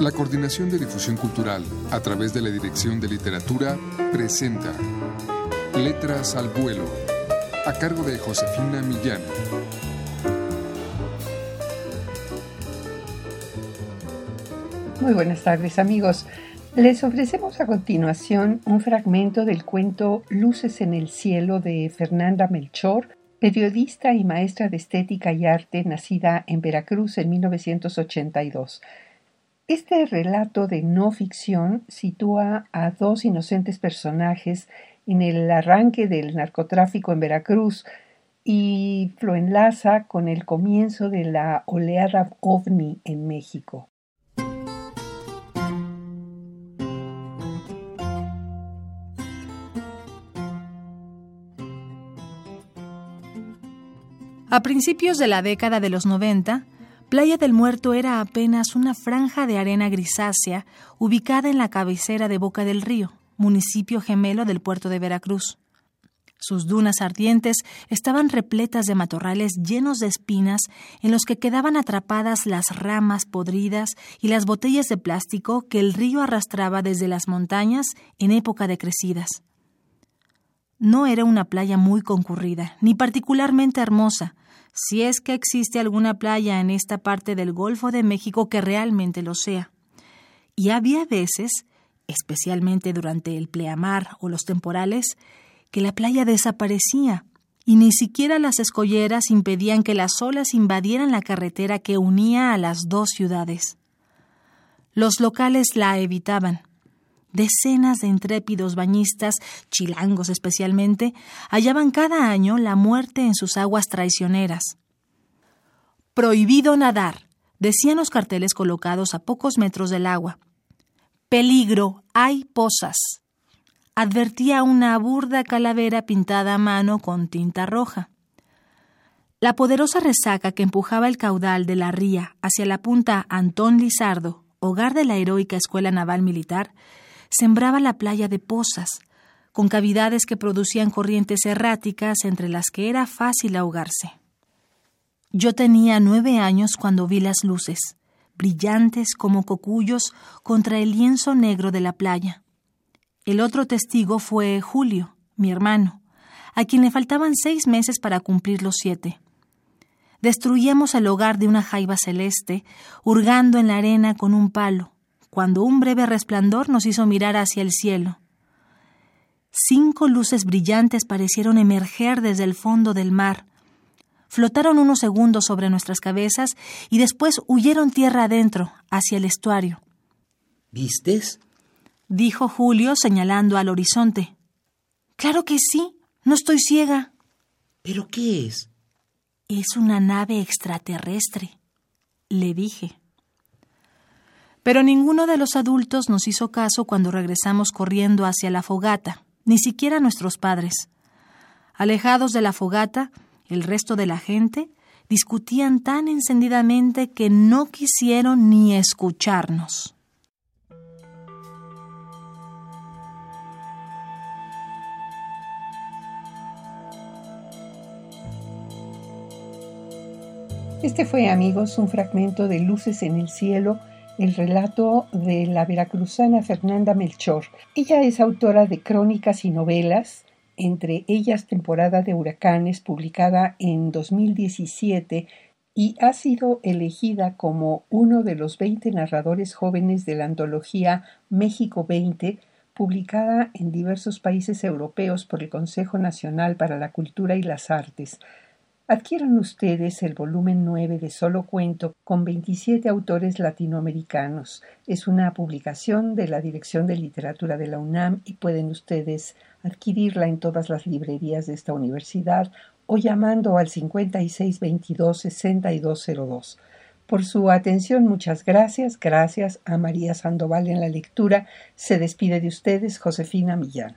La Coordinación de Difusión Cultural, a través de la Dirección de Literatura, presenta Letras al Vuelo, a cargo de Josefina Millán. Muy buenas tardes amigos. Les ofrecemos a continuación un fragmento del cuento Luces en el Cielo de Fernanda Melchor, periodista y maestra de estética y arte nacida en Veracruz en 1982. Este relato de no ficción sitúa a dos inocentes personajes en el arranque del narcotráfico en Veracruz y lo enlaza con el comienzo de la oleada ovni en México. A principios de la década de los 90, Playa del Muerto era apenas una franja de arena grisácea ubicada en la cabecera de Boca del Río, municipio gemelo del puerto de Veracruz. Sus dunas ardientes estaban repletas de matorrales llenos de espinas en los que quedaban atrapadas las ramas podridas y las botellas de plástico que el río arrastraba desde las montañas en época de crecidas. No era una playa muy concurrida, ni particularmente hermosa, si es que existe alguna playa en esta parte del Golfo de México que realmente lo sea. Y había veces, especialmente durante el pleamar o los temporales, que la playa desaparecía y ni siquiera las escolleras impedían que las olas invadieran la carretera que unía a las dos ciudades. Los locales la evitaban, Decenas de intrépidos bañistas, chilangos especialmente, hallaban cada año la muerte en sus aguas traicioneras. Prohibido nadar, decían los carteles colocados a pocos metros del agua. Peligro, hay pozas. Advertía una burda calavera pintada a mano con tinta roja. La poderosa resaca que empujaba el caudal de la ría hacia la punta Antón Lizardo, hogar de la heroica Escuela Naval Militar, sembraba la playa de pozas, con cavidades que producían corrientes erráticas entre las que era fácil ahogarse. Yo tenía nueve años cuando vi las luces, brillantes como cocuyos contra el lienzo negro de la playa. El otro testigo fue Julio, mi hermano, a quien le faltaban seis meses para cumplir los siete. Destruíamos el hogar de una jaiba celeste, hurgando en la arena con un palo, cuando un breve resplandor nos hizo mirar hacia el cielo. Cinco luces brillantes parecieron emerger desde el fondo del mar. Flotaron unos segundos sobre nuestras cabezas y después huyeron tierra adentro, hacia el estuario. ¿Vistes? dijo Julio señalando al horizonte. Claro que sí, no estoy ciega. ¿Pero qué es? Es una nave extraterrestre, le dije. Pero ninguno de los adultos nos hizo caso cuando regresamos corriendo hacia la fogata, ni siquiera nuestros padres. Alejados de la fogata, el resto de la gente discutían tan encendidamente que no quisieron ni escucharnos. Este fue, amigos, un fragmento de Luces en el Cielo el relato de la veracruzana Fernanda Melchor. Ella es autora de crónicas y novelas, entre ellas Temporada de Huracanes, publicada en 2017, y ha sido elegida como uno de los 20 narradores jóvenes de la antología México 20, publicada en diversos países europeos por el Consejo Nacional para la Cultura y las Artes. Adquieran ustedes el volumen 9 de Solo Cuento con 27 autores latinoamericanos. Es una publicación de la Dirección de Literatura de la UNAM y pueden ustedes adquirirla en todas las librerías de esta universidad o llamando al 5622-6202. Por su atención, muchas gracias. Gracias a María Sandoval en la lectura. Se despide de ustedes Josefina Millán.